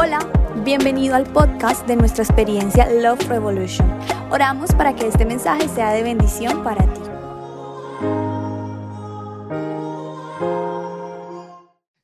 Hola, bienvenido al podcast de nuestra experiencia Love Revolution. Oramos para que este mensaje sea de bendición para ti.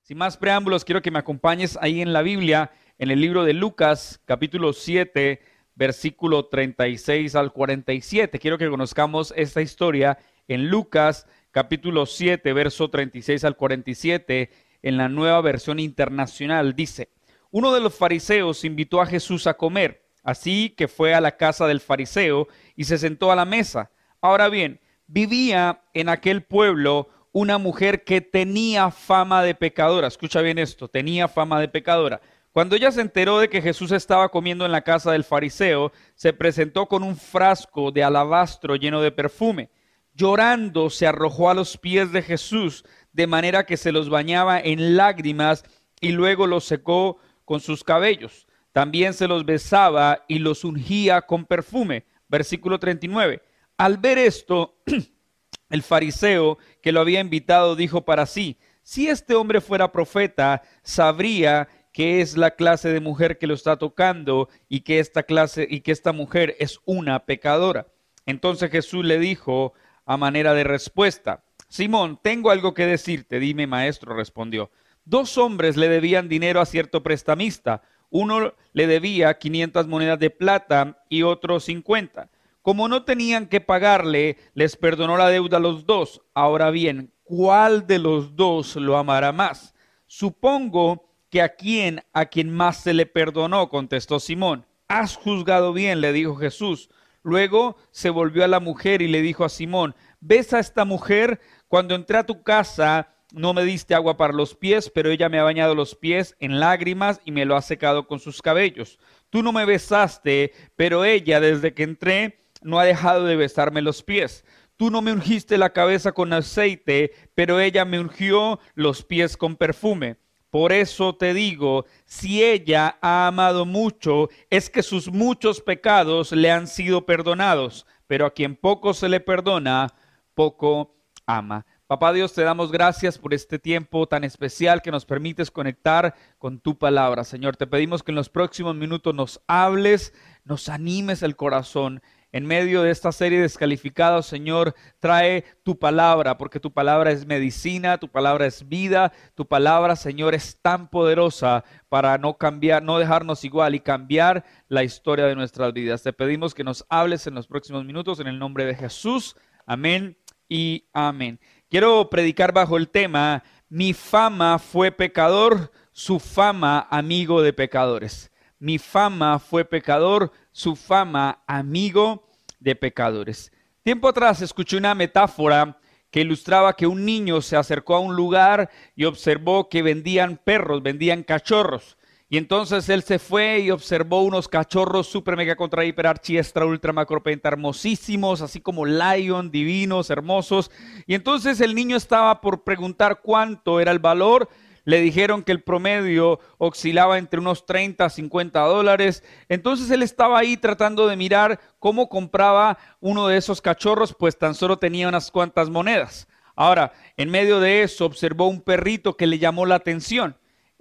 Sin más preámbulos, quiero que me acompañes ahí en la Biblia, en el libro de Lucas, capítulo 7, versículo 36 al 47. Quiero que conozcamos esta historia en Lucas, capítulo 7, verso 36 al 47, en la nueva versión internacional. Dice, uno de los fariseos invitó a Jesús a comer, así que fue a la casa del fariseo y se sentó a la mesa. Ahora bien, vivía en aquel pueblo una mujer que tenía fama de pecadora. Escucha bien esto, tenía fama de pecadora. Cuando ella se enteró de que Jesús estaba comiendo en la casa del fariseo, se presentó con un frasco de alabastro lleno de perfume. Llorando se arrojó a los pies de Jesús, de manera que se los bañaba en lágrimas y luego los secó con sus cabellos. También se los besaba y los ungía con perfume. Versículo 39. Al ver esto, el fariseo que lo había invitado dijo para sí, si este hombre fuera profeta, sabría que es la clase de mujer que lo está tocando y que esta clase y que esta mujer es una pecadora. Entonces Jesús le dijo a manera de respuesta, Simón, tengo algo que decirte. Dime, maestro, respondió. Dos hombres le debían dinero a cierto prestamista. Uno le debía 500 monedas de plata y otro 50. Como no tenían que pagarle, les perdonó la deuda a los dos. Ahora bien, ¿cuál de los dos lo amará más? Supongo que a quien a quien más se le perdonó, contestó Simón. Has juzgado bien, le dijo Jesús. Luego se volvió a la mujer y le dijo a Simón, ¿ves a esta mujer? Cuando entré a tu casa, no me diste agua para los pies, pero ella me ha bañado los pies en lágrimas y me lo ha secado con sus cabellos. Tú no me besaste, pero ella desde que entré no ha dejado de besarme los pies. Tú no me ungiste la cabeza con aceite, pero ella me ungió los pies con perfume. Por eso te digo, si ella ha amado mucho, es que sus muchos pecados le han sido perdonados, pero a quien poco se le perdona, poco ama. Papá Dios, te damos gracias por este tiempo tan especial que nos permites conectar con tu palabra. Señor, te pedimos que en los próximos minutos nos hables, nos animes el corazón. En medio de esta serie de descalificados, Señor, trae tu palabra, porque tu palabra es medicina, tu palabra es vida, tu palabra, Señor, es tan poderosa para no cambiar, no dejarnos igual y cambiar la historia de nuestras vidas. Te pedimos que nos hables en los próximos minutos en el nombre de Jesús. Amén y amén. Quiero predicar bajo el tema, mi fama fue pecador, su fama amigo de pecadores. Mi fama fue pecador, su fama amigo de pecadores. Tiempo atrás escuché una metáfora que ilustraba que un niño se acercó a un lugar y observó que vendían perros, vendían cachorros. Y entonces él se fue y observó unos cachorros super mega contra hiper archi extra ultra macropenta hermosísimos, así como lion, divinos, hermosos. Y entonces el niño estaba por preguntar cuánto era el valor. Le dijeron que el promedio oscilaba entre unos 30 a 50 dólares. Entonces él estaba ahí tratando de mirar cómo compraba uno de esos cachorros, pues tan solo tenía unas cuantas monedas. Ahora, en medio de eso observó un perrito que le llamó la atención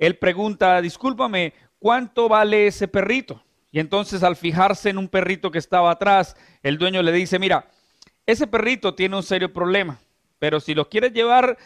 él pregunta, discúlpame, ¿cuánto vale ese perrito? Y entonces al fijarse en un perrito que estaba atrás, el dueño le dice, mira, ese perrito tiene un serio problema, pero si lo quieres llevar,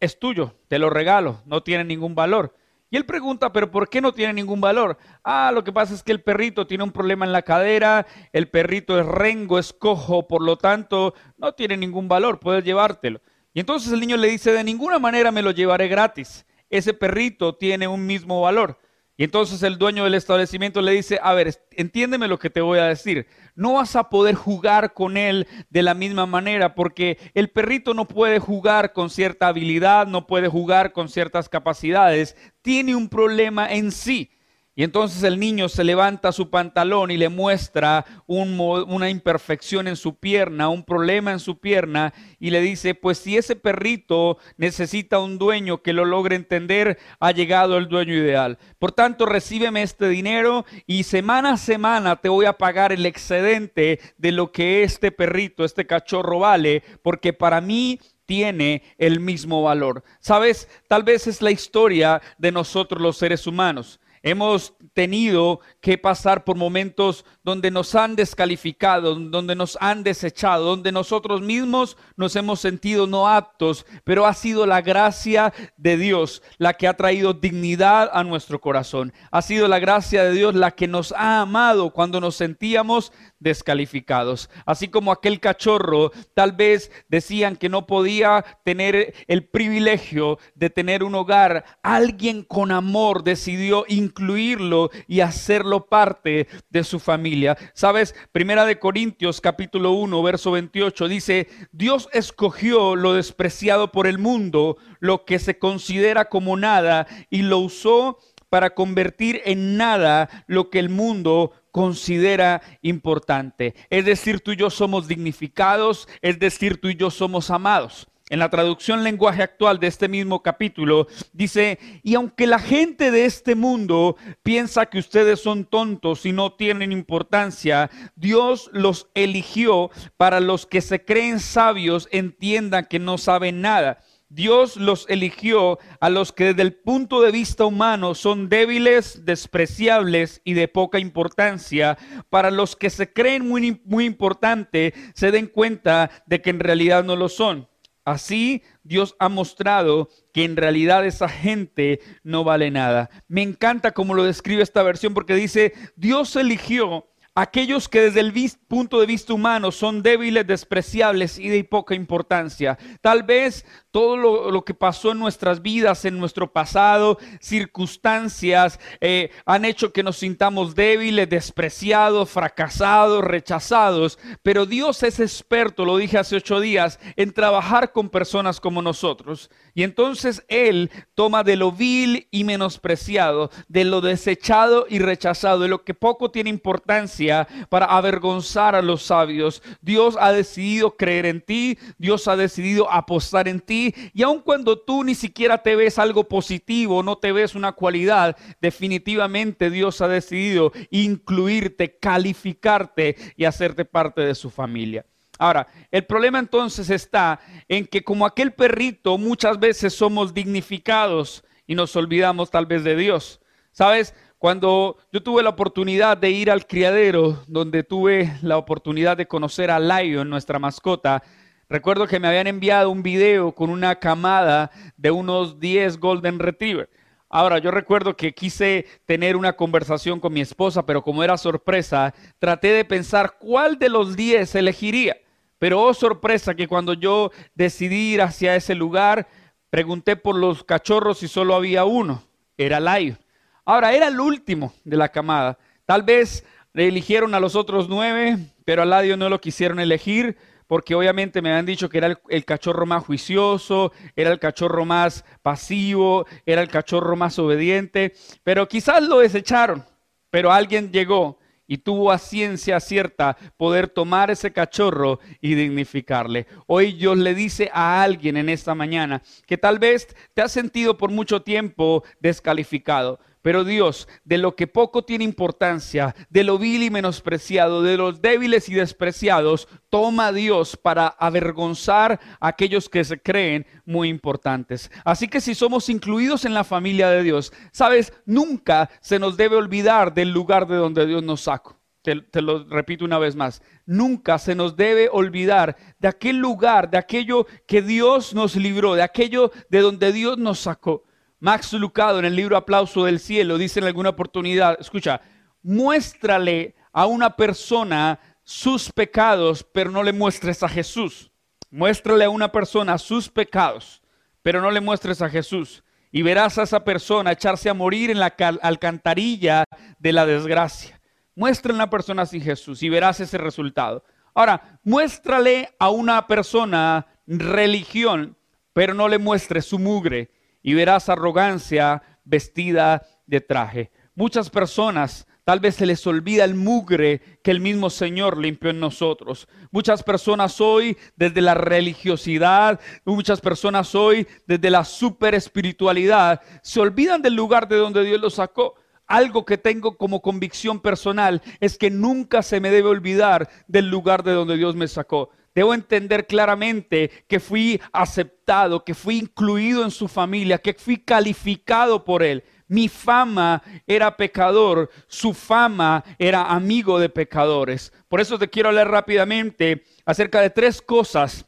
es tuyo, te lo regalo, no tiene ningún valor. Y él pregunta, pero ¿por qué no tiene ningún valor? Ah, lo que pasa es que el perrito tiene un problema en la cadera, el perrito es rengo, es cojo, por lo tanto, no tiene ningún valor, puedes llevártelo. Y entonces el niño le dice, de ninguna manera me lo llevaré gratis ese perrito tiene un mismo valor. Y entonces el dueño del establecimiento le dice, a ver, entiéndeme lo que te voy a decir. No vas a poder jugar con él de la misma manera porque el perrito no puede jugar con cierta habilidad, no puede jugar con ciertas capacidades. Tiene un problema en sí. Y entonces el niño se levanta su pantalón y le muestra una imperfección en su pierna, un problema en su pierna, y le dice, pues si ese perrito necesita un dueño que lo logre entender, ha llegado el dueño ideal. Por tanto, recíbeme este dinero y semana a semana te voy a pagar el excedente de lo que este perrito, este cachorro vale, porque para mí tiene el mismo valor. Sabes, tal vez es la historia de nosotros los seres humanos. Hemos tenido que pasar por momentos donde nos han descalificado, donde nos han desechado, donde nosotros mismos nos hemos sentido no aptos, pero ha sido la gracia de Dios la que ha traído dignidad a nuestro corazón. Ha sido la gracia de Dios la que nos ha amado cuando nos sentíamos descalificados. Así como aquel cachorro, tal vez decían que no podía tener el privilegio de tener un hogar, alguien con amor decidió incluirlo y hacerlo parte de su familia. Sabes, Primera de Corintios capítulo 1, verso 28 dice, Dios escogió lo despreciado por el mundo, lo que se considera como nada, y lo usó para convertir en nada lo que el mundo considera importante. Es decir, tú y yo somos dignificados, es decir, tú y yo somos amados. En la traducción lenguaje actual de este mismo capítulo dice, y aunque la gente de este mundo piensa que ustedes son tontos y no tienen importancia, Dios los eligió para los que se creen sabios entiendan que no saben nada Dios los eligió a los que desde el punto de vista humano son débiles, despreciables y de poca importancia, para los que se creen muy, muy importante, se den cuenta de que en realidad no lo son. Así Dios ha mostrado que en realidad esa gente no vale nada. Me encanta cómo lo describe esta versión porque dice, Dios eligió aquellos que desde el punto de vista humano son débiles, despreciables y de poca importancia. Tal vez todo lo, que pasó en nuestras vidas, en nuestro pasado, circunstancias, eh, han hecho que nos sintamos débiles, despreciados, fracasados, rechazados. Pero Dios es experto, lo dije hace ocho días, en trabajar con personas como nosotros. Y entonces Él toma de lo vil y menospreciado, de lo desechado y rechazado, de lo que poco tiene importancia para avergonzar a los sabios. Dios ha decidido creer en ti, Dios ha decidido apostar en ti. Y aun cuando tú ni siquiera te ves algo positivo, no te ves una cualidad, definitivamente Dios ha decidido incluirte, calificarte y hacerte parte de su familia. Ahora, el problema entonces está en que como aquel perrito muchas veces somos dignificados y nos olvidamos tal vez de Dios. ¿Sabes? Cuando yo tuve la oportunidad de ir al criadero, donde tuve la oportunidad de conocer a Lion, nuestra mascota, recuerdo que me habían enviado un video con una camada de unos 10 Golden Retriever. Ahora, yo recuerdo que quise tener una conversación con mi esposa, pero como era sorpresa, traté de pensar cuál de los 10 elegiría. Pero oh sorpresa que cuando yo decidí ir hacia ese lugar, pregunté por los cachorros y solo había uno, era Lion. Ahora, era el último de la camada. Tal vez eligieron a los otros nueve, pero a Lion no lo quisieron elegir porque obviamente me habían dicho que era el, el, cachorro más juicioso, era el cachorro más pasivo, era el cachorro más obediente, pero quizás lo desecharon, pero alguien llegó y tuvo a ciencia cierta poder tomar ese cachorro y dignificarle. Hoy Dios le dice a alguien en esta mañana que tal vez te has sentido por mucho tiempo descalificado. Pero Dios, de lo que poco tiene importancia, de lo vil y menospreciado, de los débiles y despreciados, toma Dios para avergonzar a aquellos que se creen muy importantes. Así que si somos incluidos en la familia de Dios, sabes, nunca se nos debe olvidar del lugar de donde Dios nos sacó. Te, te, lo repito una vez más, nunca se nos debe olvidar de aquel lugar, de aquello que Dios nos libró, de aquello de donde Dios nos sacó. Max Lucado en el libro Aplauso del Cielo dice en alguna oportunidad, escucha, muéstrale a una persona sus pecados, pero no le muestres a Jesús. Muéstrale a una persona sus pecados, pero no le muestres a Jesús. Y verás a esa persona echarse a morir en la alcantarilla de la desgracia. Muéstrale a una persona sin Jesús y verás ese resultado. Ahora, muéstrale a una persona religión, pero no le muestres su mugre y verás arrogancia vestida de traje. Muchas personas Tal vez se les olvida el mugre que el mismo Señor limpió en nosotros. Muchas personas hoy desde la religiosidad, muchas personas hoy desde la super espiritualidad, se olvidan del lugar de donde Dios los sacó. Algo que tengo como convicción personal es que nunca se me debe olvidar del lugar de donde Dios me sacó. Debo entender claramente que fui aceptado, que fui incluido en su familia, que fui calificado por Él. Mi fama era pecador, su fama era amigo de pecadores. Por eso te quiero hablar rápidamente acerca de tres cosas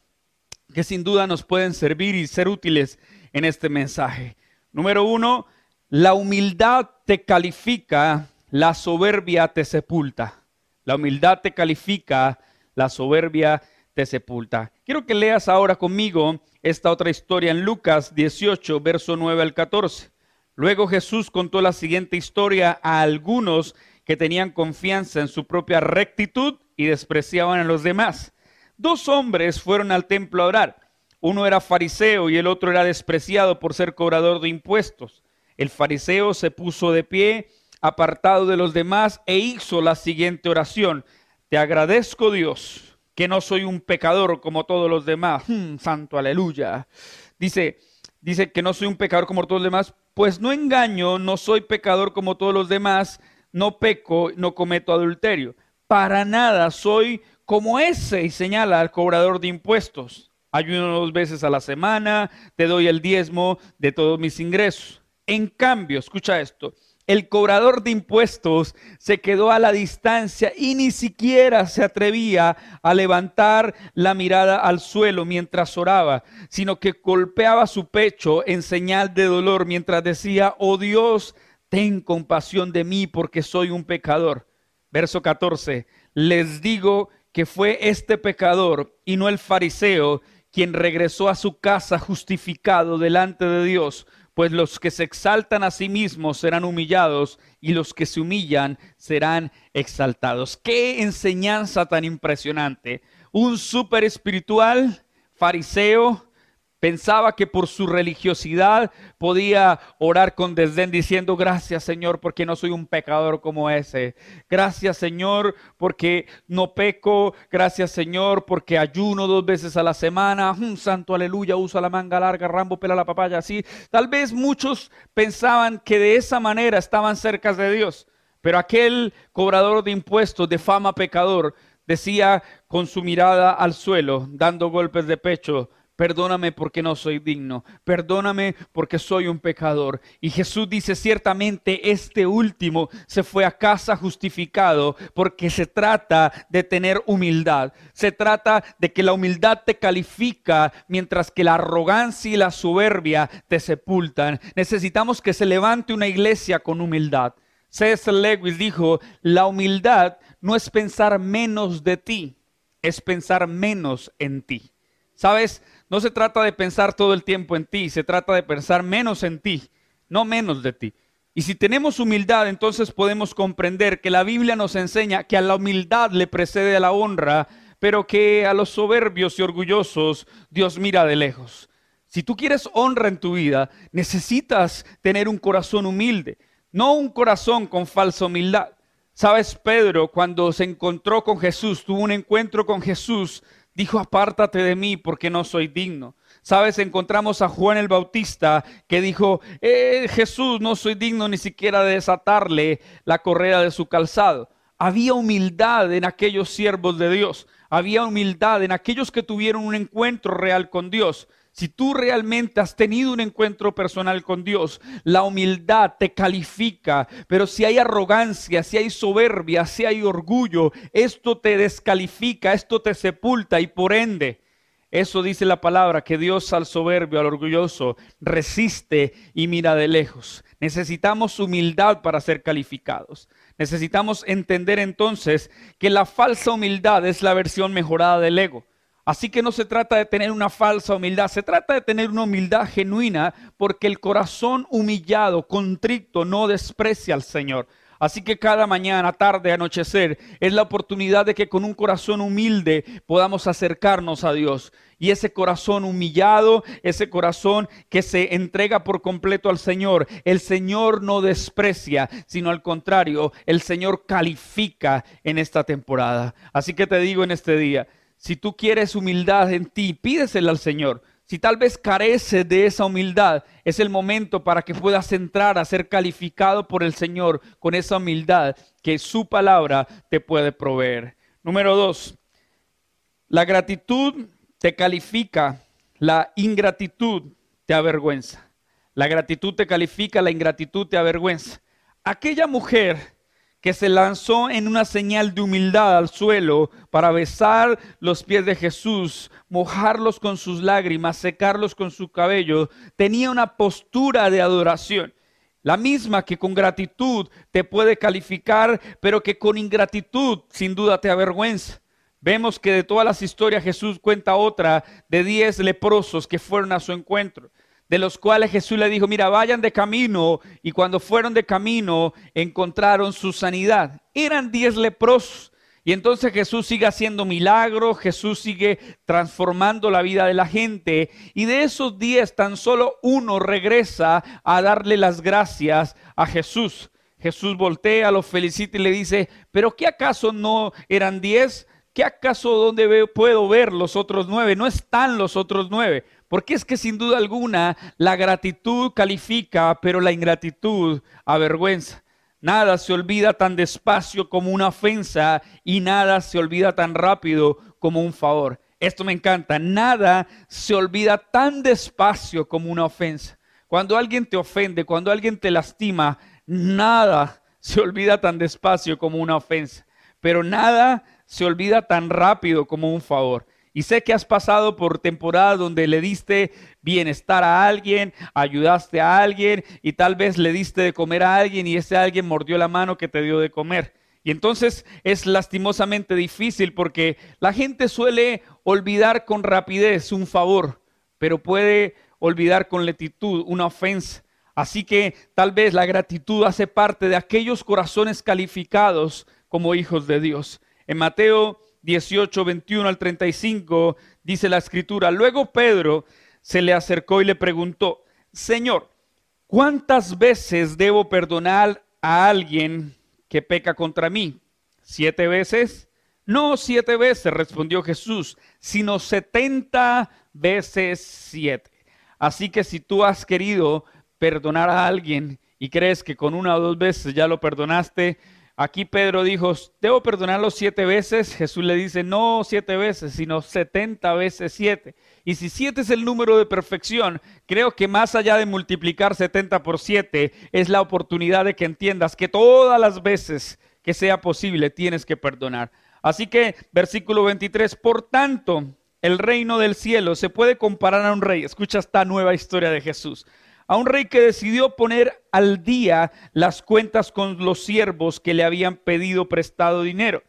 que sin duda nos pueden servir y ser útiles en este mensaje. Número uno, la humildad te califica, la soberbia te sepulta. La humildad te califica, la soberbia sepulta. Quiero que leas ahora conmigo esta otra historia en Lucas 18, verso 9 al 14. Luego Jesús contó la siguiente historia a algunos que tenían confianza en su propia rectitud y despreciaban a los demás. Dos hombres fueron al templo a orar. Uno era fariseo y el otro era despreciado por ser cobrador de impuestos. El fariseo se puso de pie, apartado de los demás, e hizo la siguiente oración. Te agradezco Dios, que no soy un pecador como todos los demás. Hmm, santo aleluya. Dice, dice que no soy un pecador como todos los demás, pues no engaño, no soy pecador como todos los demás, no peco, no cometo adulterio. Para nada soy como ese, y señala al cobrador de impuestos. Ayuno dos veces a la semana, te doy el diezmo de todos mis ingresos. En cambio, escucha esto, el cobrador de impuestos se quedó a la distancia y ni siquiera se atrevía a levantar la mirada al suelo mientras oraba, sino que golpeaba su pecho en señal de dolor mientras decía, oh Dios, ten compasión de mí porque soy un pecador. Verso 14, les digo que fue este pecador y no el fariseo quien regresó a su casa justificado delante de Dios pues los que se exaltan a sí mismos serán humillados y los que se humillan serán exaltados. Qué enseñanza tan impresionante. Un súper espiritual fariseo Pensaba que por su religiosidad podía orar con desdén diciendo, gracias Señor porque no soy un pecador como ese. Gracias Señor porque no peco. Gracias Señor porque ayuno dos veces a la semana. Un santo aleluya, usa la manga larga, Rambo pela la papaya. Así, tal vez muchos pensaban que de esa manera estaban cerca de Dios. Pero aquel cobrador de impuestos, de fama pecador, decía con su mirada al suelo, dando golpes de pecho, perdóname porque no soy digno, perdóname porque soy un pecador. Y Jesús dice, ciertamente este último se fue a casa justificado porque se trata de tener humildad, se trata de que la humildad te califica mientras que la arrogancia y la soberbia te sepultan. Necesitamos que se levante una iglesia con humildad. César Lewis dijo, la humildad no es pensar menos de ti, es pensar menos en ti. ¿Sabes? No se trata de pensar todo el tiempo en ti, se trata de pensar menos en ti, no menos de ti. Y si tenemos humildad, entonces podemos comprender que la Biblia nos enseña que a la humildad le precede la honra, pero que a los soberbios y orgullosos Dios mira de lejos. Si tú quieres honra en tu vida, necesitas tener un corazón humilde, no un corazón con falsa humildad. Sabes, Pedro, cuando se encontró con Jesús, tuvo un encuentro con Jesús, dijo, apártate de mí porque no soy digno. Sabes, encontramos a Juan el Bautista que dijo, eh, Jesús, no soy digno ni siquiera de desatarle la correa de su calzado. Había humildad en aquellos siervos de Dios, había humildad en aquellos que tuvieron un encuentro real con Dios. Si tú realmente has tenido un encuentro personal con Dios, la humildad te califica, pero si hay arrogancia, si hay soberbia, si hay orgullo, esto te descalifica, esto te sepulta y por ende, eso dice la palabra, que Dios al soberbio, al orgulloso, resiste y mira de lejos. Necesitamos humildad para ser calificados. Necesitamos entender entonces que la falsa humildad es la versión mejorada del ego. Así que no se trata de tener una falsa humildad, se trata de tener una humildad genuina porque el corazón humillado, contrito, no desprecia al Señor. Así que cada mañana, tarde, anochecer, es la oportunidad de que con un corazón humilde podamos acercarnos a Dios. Y ese corazón humillado, ese corazón que se entrega por completo al Señor, el Señor no desprecia, sino al contrario, el Señor califica en esta temporada. Así que te digo en este día, si tú quieres humildad en ti, pídesela al Señor. Si tal vez careces de esa humildad, es el momento para que puedas entrar a ser calificado por el Señor con esa humildad que su palabra te puede proveer. Número dos, la gratitud te califica, la ingratitud te avergüenza. La gratitud te califica, la ingratitud te avergüenza. Aquella mujer que se lanzó en una señal de humildad al suelo para besar los pies de Jesús, mojarlos con sus lágrimas, secarlos con su cabello, tenía una postura de adoración. La misma que con gratitud te puede calificar, pero que con ingratitud sin duda te avergüenza. Vemos que de todas las historias Jesús cuenta otra de diez leprosos que fueron a su encuentro de los cuales Jesús le dijo, mira, vayan de camino. Y cuando fueron de camino, encontraron su sanidad. Eran diez leprosos. Y entonces Jesús sigue haciendo milagros, Jesús sigue transformando la vida de la gente. Y de esos diez, tan solo uno regresa a darle las gracias a Jesús. Jesús voltea, lo felicita y le dice, pero ¿qué acaso no eran diez? ¿Qué acaso dónde puedo ver los otros nueve? No están los otros nueve. Porque es que sin duda alguna la gratitud califica, pero la ingratitud avergüenza. Nada se olvida tan despacio como una ofensa y nada se olvida tan rápido como un favor. Esto me encanta. Nada se olvida tan despacio como una ofensa. Cuando alguien te ofende, cuando alguien te lastima, nada se olvida tan despacio como una ofensa. Pero nada se olvida tan rápido como un favor. Y sé que has pasado por temporadas donde le diste bienestar a alguien, ayudaste a alguien y tal vez le diste de comer a alguien y ese alguien mordió la mano que te dio de comer. Y entonces es lastimosamente difícil porque la gente suele olvidar con rapidez un favor, pero puede olvidar con lentitud una ofensa. Así que tal vez la gratitud hace parte de aquellos corazones calificados como hijos de Dios. En Mateo 18, 21 al 35, dice la escritura, luego Pedro se le acercó y le preguntó, Señor, ¿cuántas veces debo perdonar a alguien que peca contra mí? ¿Siete veces? No siete veces, respondió Jesús, sino setenta veces siete. Así que si tú has querido perdonar a alguien y crees que con una o dos veces ya lo perdonaste, Aquí Pedro dijo, ¿debo perdonarlo siete veces? Jesús le dice, no siete veces, sino setenta veces siete. Y si siete es el número de perfección, creo que más allá de multiplicar setenta por siete, es la oportunidad de que entiendas que todas las veces que sea posible tienes que perdonar. Así que, versículo 23, por tanto, el reino del cielo se puede comparar a un rey. Escucha esta nueva historia de Jesús a un rey que decidió poner al día las cuentas con los siervos que le habían pedido prestado dinero.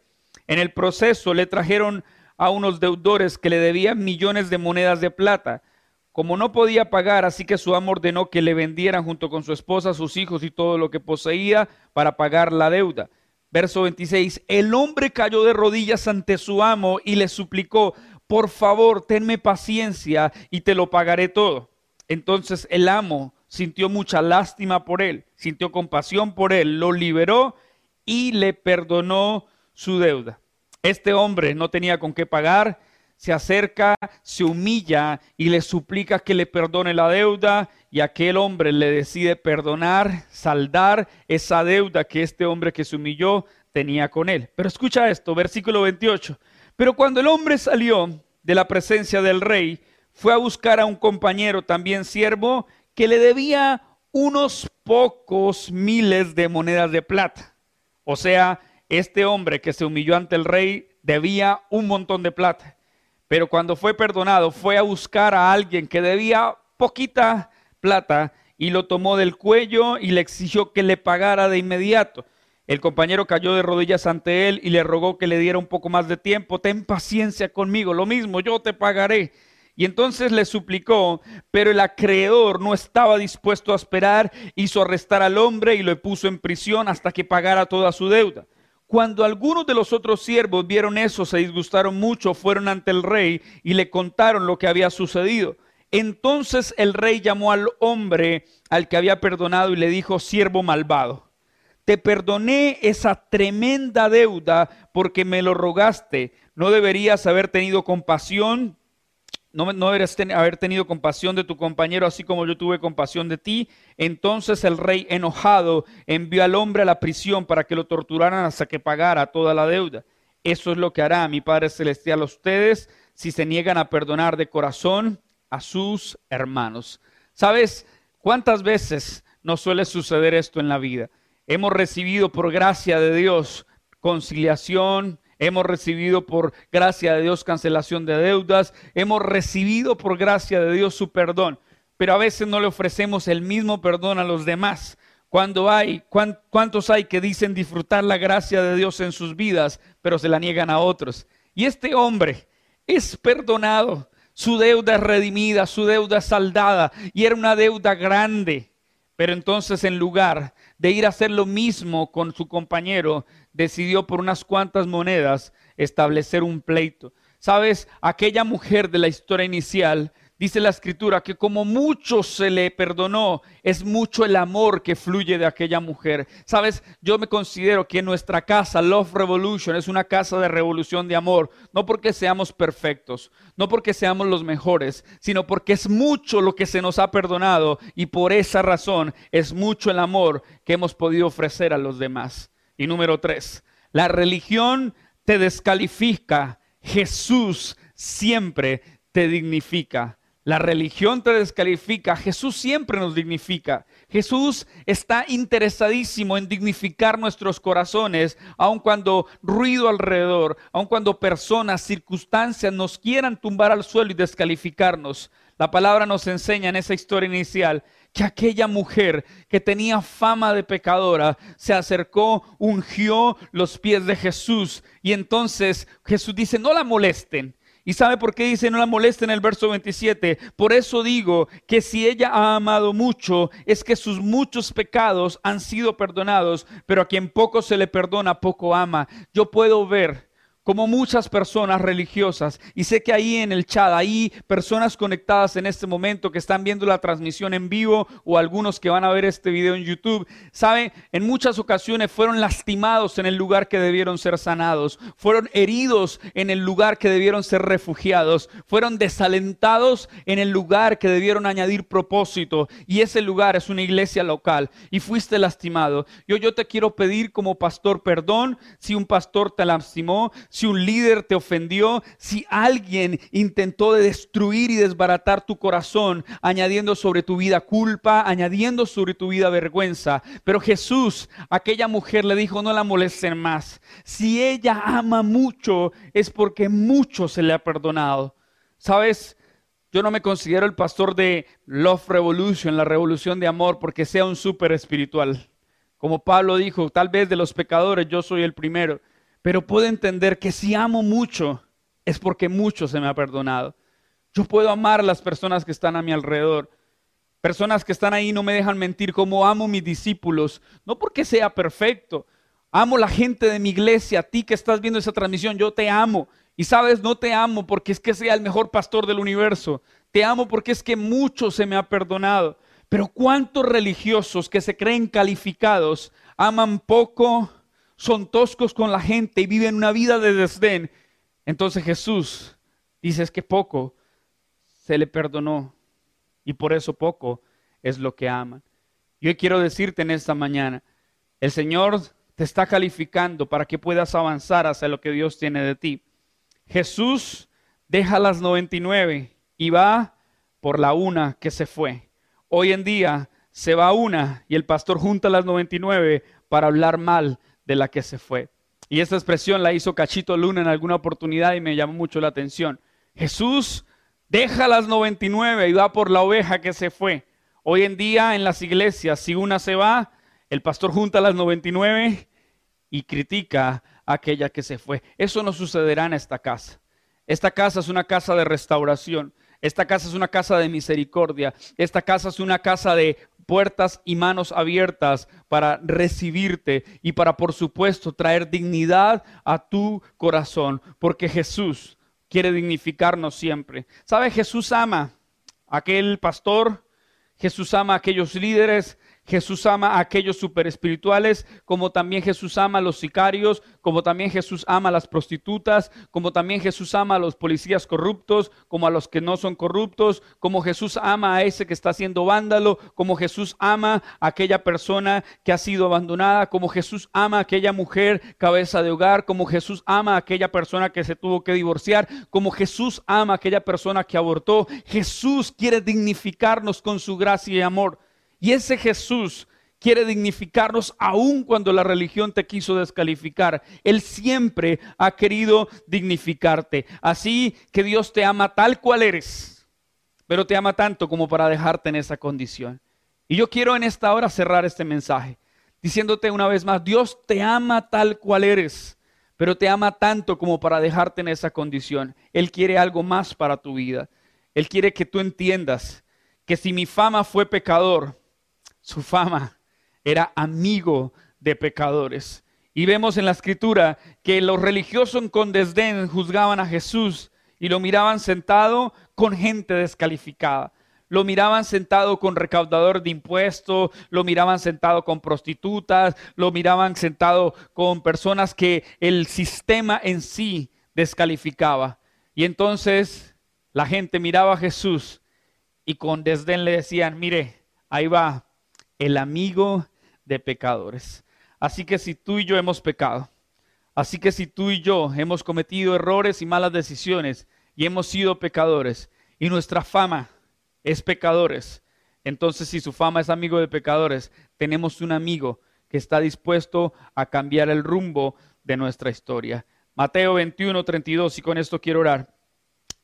En el proceso le trajeron a unos deudores que le debían millones de monedas de plata. Como no podía pagar, así que su amo ordenó que le vendieran junto con su esposa, sus hijos y todo lo que poseía para pagar la deuda. Verso 26, el hombre cayó de rodillas ante su amo y le suplicó, por favor, tenme paciencia y te lo pagaré todo. Entonces el amo sintió mucha lástima por él, sintió compasión por él, lo liberó y le perdonó su deuda. Este hombre no tenía con qué pagar, se acerca, se humilla y le suplica que le perdone la deuda y aquel hombre le decide perdonar, saldar esa deuda que este hombre que se humilló tenía con él. Pero escucha esto, versículo 28. Pero cuando el hombre salió de la presencia del rey, fue a buscar a un compañero también siervo que le debía unos pocos miles de monedas de plata. O sea, este hombre que se humilló ante el rey debía un montón de plata. Pero cuando fue perdonado, fue a buscar a alguien que debía poquita plata y lo tomó del cuello y le exigió que le pagara de inmediato. El compañero cayó de rodillas ante él y le rogó que le diera un poco más de tiempo. Ten paciencia conmigo, lo mismo, yo te pagaré. Y entonces le suplicó, pero el acreedor no estaba dispuesto a esperar, hizo arrestar al hombre y lo puso en prisión hasta que pagara toda su deuda. Cuando algunos de los otros siervos vieron eso, se disgustaron mucho, fueron ante el rey y le contaron lo que había sucedido. Entonces el rey llamó al hombre al que había perdonado y le dijo, siervo malvado, te perdoné esa tremenda deuda porque me lo rogaste. ¿No deberías haber tenido compasión no, no deberías haber tenido compasión de tu compañero así como yo tuve compasión de ti. Entonces el rey enojado envió al hombre a la prisión para que lo torturaran hasta que pagara toda la deuda. Eso es lo que hará mi Padre Celestial a ustedes si se niegan a perdonar de corazón a sus hermanos. ¿Sabes? ¿Cuántas veces nos suele suceder esto en la vida? Hemos recibido por gracia de Dios conciliación, hemos recibido por gracia de Dios cancelación de deudas, hemos recibido por gracia de Dios su perdón, pero a veces no le ofrecemos el mismo perdón a los demás. Cuando hay, ¿cuántos hay que dicen disfrutar la gracia de Dios en sus vidas, pero se la niegan a otros? Y este hombre es perdonado, su deuda es redimida, su deuda es saldada, y era una deuda grande. Pero entonces en lugar de ir a hacer lo mismo con su compañero, decidió por unas cuantas monedas establecer un pleito. Sabes, aquella mujer de la historia inicial Dice la escritura que como mucho se le perdonó, es mucho el amor que fluye de aquella mujer. Sabes, yo me considero que nuestra casa, Love Revolution, es una casa de revolución de amor, no porque seamos perfectos, no porque seamos los mejores, sino porque es mucho lo que se nos ha perdonado y por esa razón es mucho el amor que hemos podido ofrecer a los demás. Y número tres, la religión te descalifica, Jesús siempre te dignifica. La religión te descalifica, Jesús siempre nos dignifica. Jesús está interesadísimo en dignificar nuestros corazones, aun cuando ruido alrededor, aun cuando personas, circunstancias nos quieran tumbar al suelo y descalificarnos. La palabra nos enseña en esa historia inicial que aquella mujer que tenía fama de pecadora se acercó, ungió los pies de Jesús y entonces Jesús dice, no la molesten. ¿Y sabe por qué dice no la moleste en el verso 27? Por eso digo que si ella ha amado mucho, es que sus muchos pecados han sido perdonados, pero a quien poco se le perdona, poco ama. Yo puedo ver como muchas personas religiosas, y sé que ahí en el chat, hay personas conectadas en este momento que están viendo la transmisión en vivo o algunos que van a ver este video en YouTube, saben, en muchas ocasiones fueron lastimados en el lugar que debieron ser sanados, fueron heridos en el lugar que debieron ser refugiados, fueron desalentados en el lugar que debieron añadir propósito, y ese lugar es una iglesia local, y fuiste lastimado. Yo, yo te quiero pedir como pastor perdón. Si un pastor te lastimó, si un líder te ofendió, si alguien intentó destruir y desbaratar tu corazón, añadiendo sobre tu vida culpa, añadiendo sobre tu vida vergüenza. Pero Jesús, aquella mujer le dijo, no la molesten más. Si ella ama mucho, es porque mucho se le ha perdonado. ¿Sabes? Yo no me considero el pastor de Love Revolution, la revolución de amor, porque sea un súper espiritual. Como Pablo dijo, tal vez de los pecadores yo soy el primero pero puedo entender que si amo mucho es porque mucho se me ha perdonado. Yo puedo amar a las personas que están a mi alrededor. Personas que están ahí no me dejan mentir como amo mis discípulos, no porque sea perfecto. Amo la gente de mi iglesia, a ti que estás viendo esa transmisión, yo te amo. Y sabes, no te amo porque es que sea el mejor pastor del universo. Te amo porque es que mucho se me ha perdonado. Pero ¿cuántos religiosos que se creen calificados aman poco, son toscos con la gente y viven una vida de desdén. Entonces Jesús dice es que poco se le perdonó y por eso poco es lo que aman. Yo quiero decirte en esta mañana, el Señor te está calificando para que puedas avanzar hacia lo que Dios tiene de ti. Jesús deja las 99 y va por la una que se fue. Hoy en día se va una y el pastor junta las 99 para hablar mal de la que se fue. Y esta expresión la hizo Cachito Luna en alguna oportunidad y me llamó mucho la atención. Jesús deja las 99 y va por la oveja que se fue. Hoy en día en las iglesias, si una se va, el pastor junta las 99 y critica a aquella que se fue. Eso no sucederá en esta casa. Esta casa es una casa de restauración. Esta casa es una casa de misericordia. Esta casa es una casa de puertas y manos abiertas para recibirte y para, por supuesto, traer dignidad a tu corazón, porque Jesús quiere dignificarnos siempre. ¿Sabe? Jesús ama a aquel pastor, Jesús ama a aquellos líderes, Jesús ama a aquellos super espirituales, como también Jesús ama a los sicarios, como también Jesús ama a las prostitutas, como también Jesús ama a los policías corruptos, como a los que no son corruptos, como Jesús ama a ese que está siendo vándalo, como Jesús ama a aquella persona que ha sido abandonada, como Jesús ama a aquella mujer cabeza de hogar, como Jesús ama a aquella persona que se tuvo que divorciar, como Jesús ama a aquella persona que abortó. Jesús quiere dignificarnos con su gracia y amor. Y ese Jesús quiere dignificarnos aun cuando la religión te quiso descalificar. Él siempre ha querido dignificarte. Así que Dios te ama tal cual eres, pero te ama tanto como para dejarte en esa condición. Y yo quiero en esta hora cerrar este mensaje diciéndote una vez más, Dios te ama tal cual eres, pero te ama tanto como para dejarte en esa condición. Él quiere algo más para tu vida. Él quiere que tú entiendas que si mi fama fue pecador, su fama era amigo de pecadores. Y vemos en la escritura que los religiosos con desdén juzgaban a Jesús y lo miraban sentado con gente descalificada. Lo miraban sentado con recaudador de impuestos, lo miraban sentado con prostitutas, lo miraban sentado con personas que el sistema en sí descalificaba. Y entonces la gente miraba a Jesús y con desdén le decían, mire, ahí va el amigo de pecadores. Así que si tú y yo hemos pecado, así que si tú y yo hemos cometido errores y malas decisiones y hemos sido pecadores y nuestra fama es pecadores, entonces si su fama es amigo de pecadores, tenemos un amigo que está dispuesto a cambiar el rumbo de nuestra historia. Mateo 21, 32, y con esto quiero orar.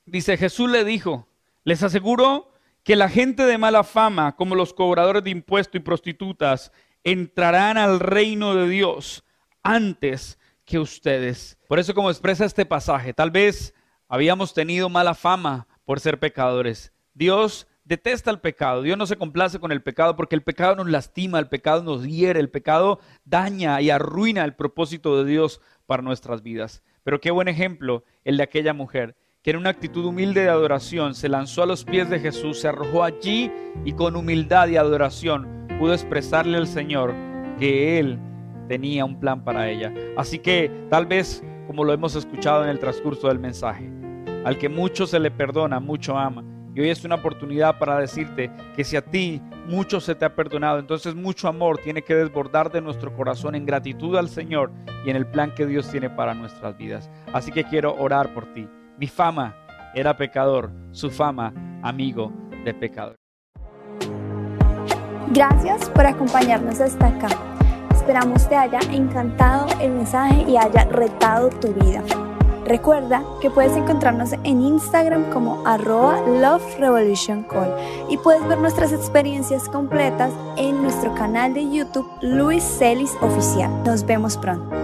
Dice, Jesús le dijo, les aseguro que la gente de mala fama, como los cobradores de impuestos y prostitutas, entrarán al reino de Dios antes que ustedes. Por eso como expresa este pasaje, tal vez habíamos tenido mala fama por ser pecadores. Dios detesta el pecado, Dios no se complace con el pecado porque el pecado nos lastima, el pecado nos hiere, el pecado daña y arruina el propósito de Dios para nuestras vidas. Pero qué buen ejemplo el de aquella mujer que una actitud humilde de adoración se lanzó a los pies de Jesús, se arrojó allí y con humildad y adoración pudo expresarle al Señor que Él tenía un plan para ella. Así que tal vez, como lo hemos escuchado en el transcurso del mensaje, al que mucho se le perdona, mucho ama. Y hoy es una oportunidad para decirte que si a ti mucho se te ha perdonado, entonces mucho amor tiene que desbordar de nuestro corazón en gratitud al Señor y en el plan que Dios tiene para nuestras vidas. Así que quiero orar por ti. Mi fama era pecador, su fama amigo de pecador. Gracias por acompañarnos hasta acá. Esperamos te haya encantado el mensaje y haya retado tu vida. Recuerda que puedes encontrarnos en Instagram como arroba Love y puedes ver nuestras experiencias completas en nuestro canal de YouTube Luis Celis Oficial. Nos vemos pronto.